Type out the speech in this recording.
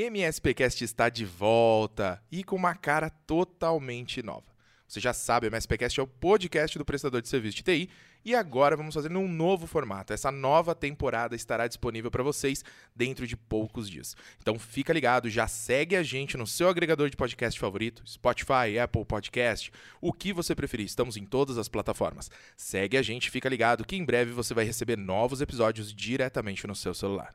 MSPcast está de volta e com uma cara totalmente nova. Você já sabe, o MSPcast é o podcast do prestador de serviço de TI e agora vamos fazer num novo formato. Essa nova temporada estará disponível para vocês dentro de poucos dias. Então fica ligado, já segue a gente no seu agregador de podcast favorito, Spotify, Apple Podcast, o que você preferir. Estamos em todas as plataformas. Segue a gente, fica ligado que em breve você vai receber novos episódios diretamente no seu celular.